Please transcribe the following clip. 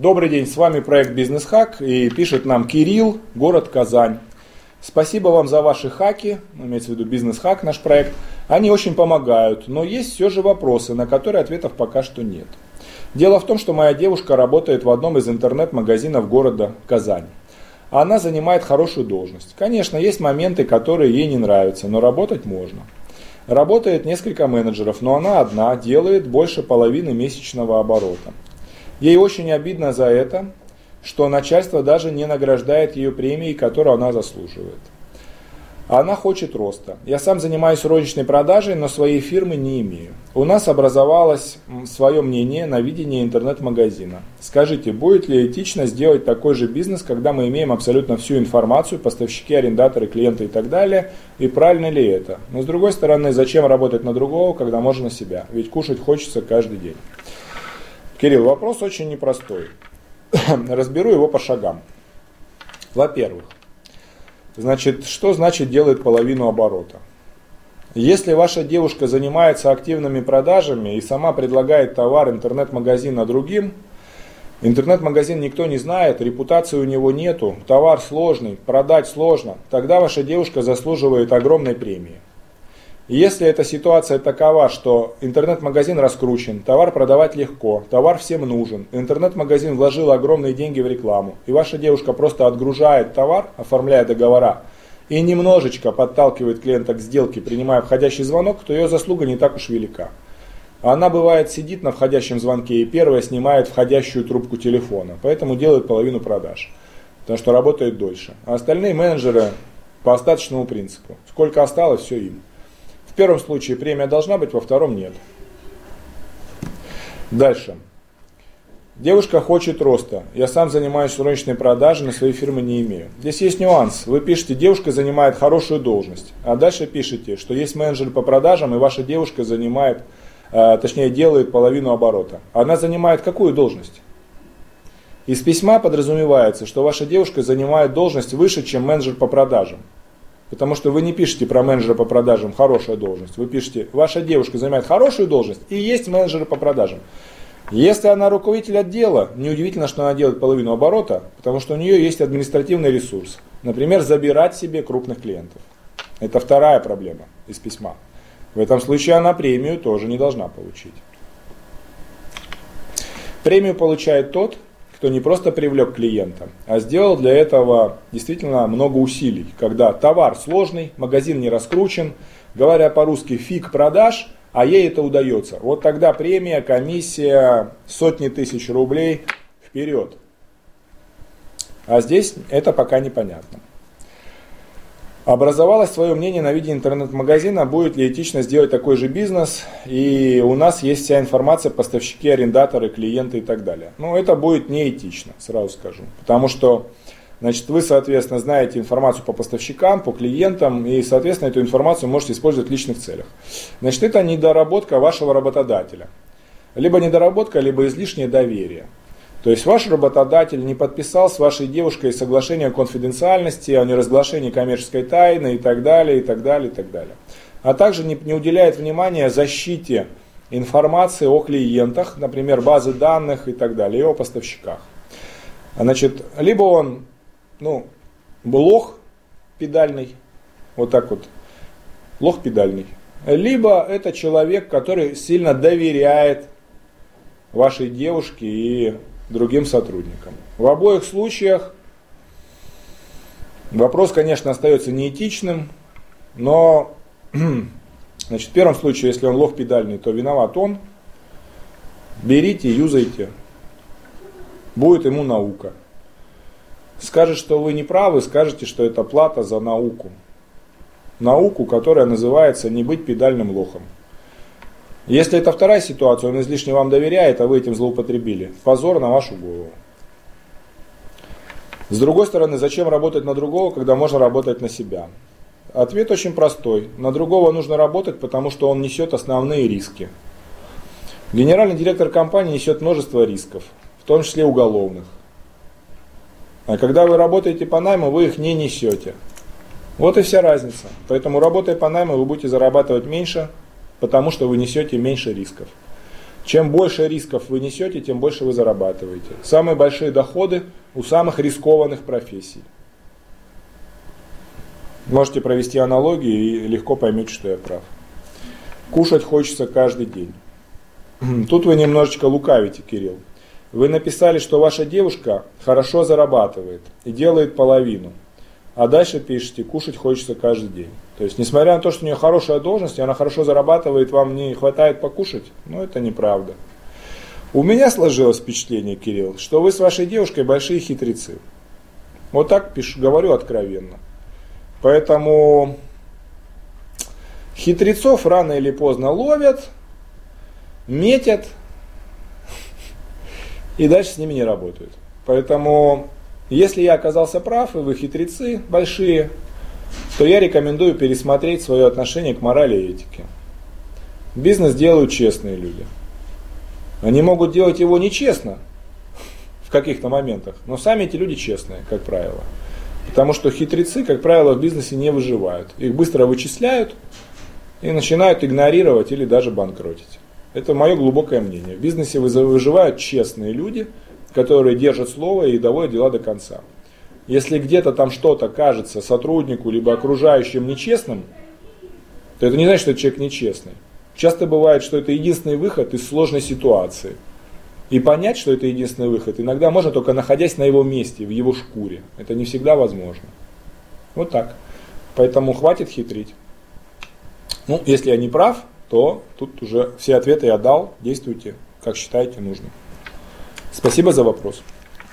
Добрый день, с вами проект Бизнес Хак и пишет нам Кирилл, город Казань. Спасибо вам за ваши хаки, ну, имеется в виду Бизнес Хак, наш проект. Они очень помогают, но есть все же вопросы, на которые ответов пока что нет. Дело в том, что моя девушка работает в одном из интернет-магазинов города Казань. Она занимает хорошую должность. Конечно, есть моменты, которые ей не нравятся, но работать можно. Работает несколько менеджеров, но она одна делает больше половины месячного оборота. Ей очень обидно за это, что начальство даже не награждает ее премией, которую она заслуживает. Она хочет роста. Я сам занимаюсь розничной продажей, но своей фирмы не имею. У нас образовалось свое мнение на видение интернет-магазина. Скажите, будет ли этично сделать такой же бизнес, когда мы имеем абсолютно всю информацию, поставщики, арендаторы, клиенты и так далее, и правильно ли это? Но с другой стороны, зачем работать на другого, когда можно себя? Ведь кушать хочется каждый день. Кирилл, вопрос очень непростой. Разберу его по шагам. Во-первых, Значит, что значит делает половину оборота? Если ваша девушка занимается активными продажами и сама предлагает товар интернет-магазина другим, интернет-магазин никто не знает, репутации у него нету, товар сложный, продать сложно, тогда ваша девушка заслуживает огромной премии. Если эта ситуация такова, что интернет-магазин раскручен, товар продавать легко, товар всем нужен, интернет-магазин вложил огромные деньги в рекламу, и ваша девушка просто отгружает товар, оформляя договора, и немножечко подталкивает клиента к сделке, принимая входящий звонок, то ее заслуга не так уж велика. Она бывает сидит на входящем звонке и первая снимает входящую трубку телефона, поэтому делает половину продаж, потому что работает дольше. А остальные менеджеры по остаточному принципу. Сколько осталось, все им. Первом случае премия должна быть, во втором нет. Дальше. Девушка хочет роста. Я сам занимаюсь розничной продажей, но своей фирмы не имею. Здесь есть нюанс. Вы пишете, девушка занимает хорошую должность. А дальше пишете, что есть менеджер по продажам, и ваша девушка занимает, э, точнее делает половину оборота. Она занимает какую должность? Из письма подразумевается, что ваша девушка занимает должность выше, чем менеджер по продажам. Потому что вы не пишете про менеджера по продажам хорошая должность. Вы пишете, ваша девушка занимает хорошую должность и есть менеджеры по продажам. Если она руководитель отдела, неудивительно, что она делает половину оборота, потому что у нее есть административный ресурс. Например, забирать себе крупных клиентов. Это вторая проблема из письма. В этом случае она премию тоже не должна получить. Премию получает тот, кто не просто привлек клиента, а сделал для этого действительно много усилий. Когда товар сложный, магазин не раскручен, говоря по-русски, фиг продаж, а ей это удается. Вот тогда премия, комиссия, сотни тысяч рублей вперед. А здесь это пока непонятно. Образовалось свое мнение на виде интернет-магазина, будет ли этично сделать такой же бизнес, и у нас есть вся информация, поставщики, арендаторы, клиенты и так далее. Но это будет неэтично, сразу скажу, потому что Значит, вы, соответственно, знаете информацию по поставщикам, по клиентам, и, соответственно, эту информацию можете использовать в личных целях. Значит, это недоработка вашего работодателя. Либо недоработка, либо излишнее доверие. То есть ваш работодатель не подписал с вашей девушкой соглашение о конфиденциальности, о неразглашении коммерческой тайны и так далее, и так далее, и так далее. А также не, не уделяет внимания защите информации о клиентах, например, базы данных и так далее, и о поставщиках. Значит, либо он, ну, лох педальный, вот так вот, лох педальный, либо это человек, который сильно доверяет вашей девушке и другим сотрудникам. В обоих случаях вопрос, конечно, остается неэтичным, но значит, в первом случае, если он лох педальный, то виноват он. Берите, юзайте. Будет ему наука. Скажет, что вы не правы, скажете, что это плата за науку. Науку, которая называется не быть педальным лохом. Если это вторая ситуация, он излишне вам доверяет, а вы этим злоупотребили, позор на вашу голову. С другой стороны, зачем работать на другого, когда можно работать на себя? Ответ очень простой. На другого нужно работать, потому что он несет основные риски. Генеральный директор компании несет множество рисков, в том числе уголовных. А когда вы работаете по найму, вы их не несете. Вот и вся разница. Поэтому работая по найму, вы будете зарабатывать меньше, потому что вы несете меньше рисков. Чем больше рисков вы несете, тем больше вы зарабатываете. Самые большие доходы у самых рискованных профессий. Можете провести аналогии и легко поймете, что я прав. Кушать хочется каждый день. Тут вы немножечко лукавите, Кирилл. Вы написали, что ваша девушка хорошо зарабатывает и делает половину. А дальше пишете, кушать хочется каждый день. То есть, несмотря на то, что у нее хорошая должность, и она хорошо зарабатывает, вам не хватает покушать, ну это неправда. У меня сложилось впечатление, Кирилл, что вы с вашей девушкой большие хитрецы. Вот так пишу, говорю откровенно. Поэтому хитрецов рано или поздно ловят, метят и дальше с ними не работают. Поэтому, если я оказался прав, и вы хитрецы большие, то я рекомендую пересмотреть свое отношение к морали и этике. Бизнес делают честные люди. Они могут делать его нечестно в каких-то моментах, но сами эти люди честные, как правило. Потому что хитрецы, как правило, в бизнесе не выживают. Их быстро вычисляют и начинают игнорировать или даже банкротить. Это мое глубокое мнение. В бизнесе выживают честные люди, которые держат слово и доводят дела до конца. Если где-то там что-то кажется сотруднику либо окружающим нечестным, то это не значит, что человек нечестный. Часто бывает, что это единственный выход из сложной ситуации. И понять, что это единственный выход, иногда можно только находясь на его месте, в его шкуре. Это не всегда возможно. Вот так. Поэтому хватит хитрить. Ну, если я не прав, то тут уже все ответы я дал. Действуйте, как считаете нужным. Спасибо за вопрос.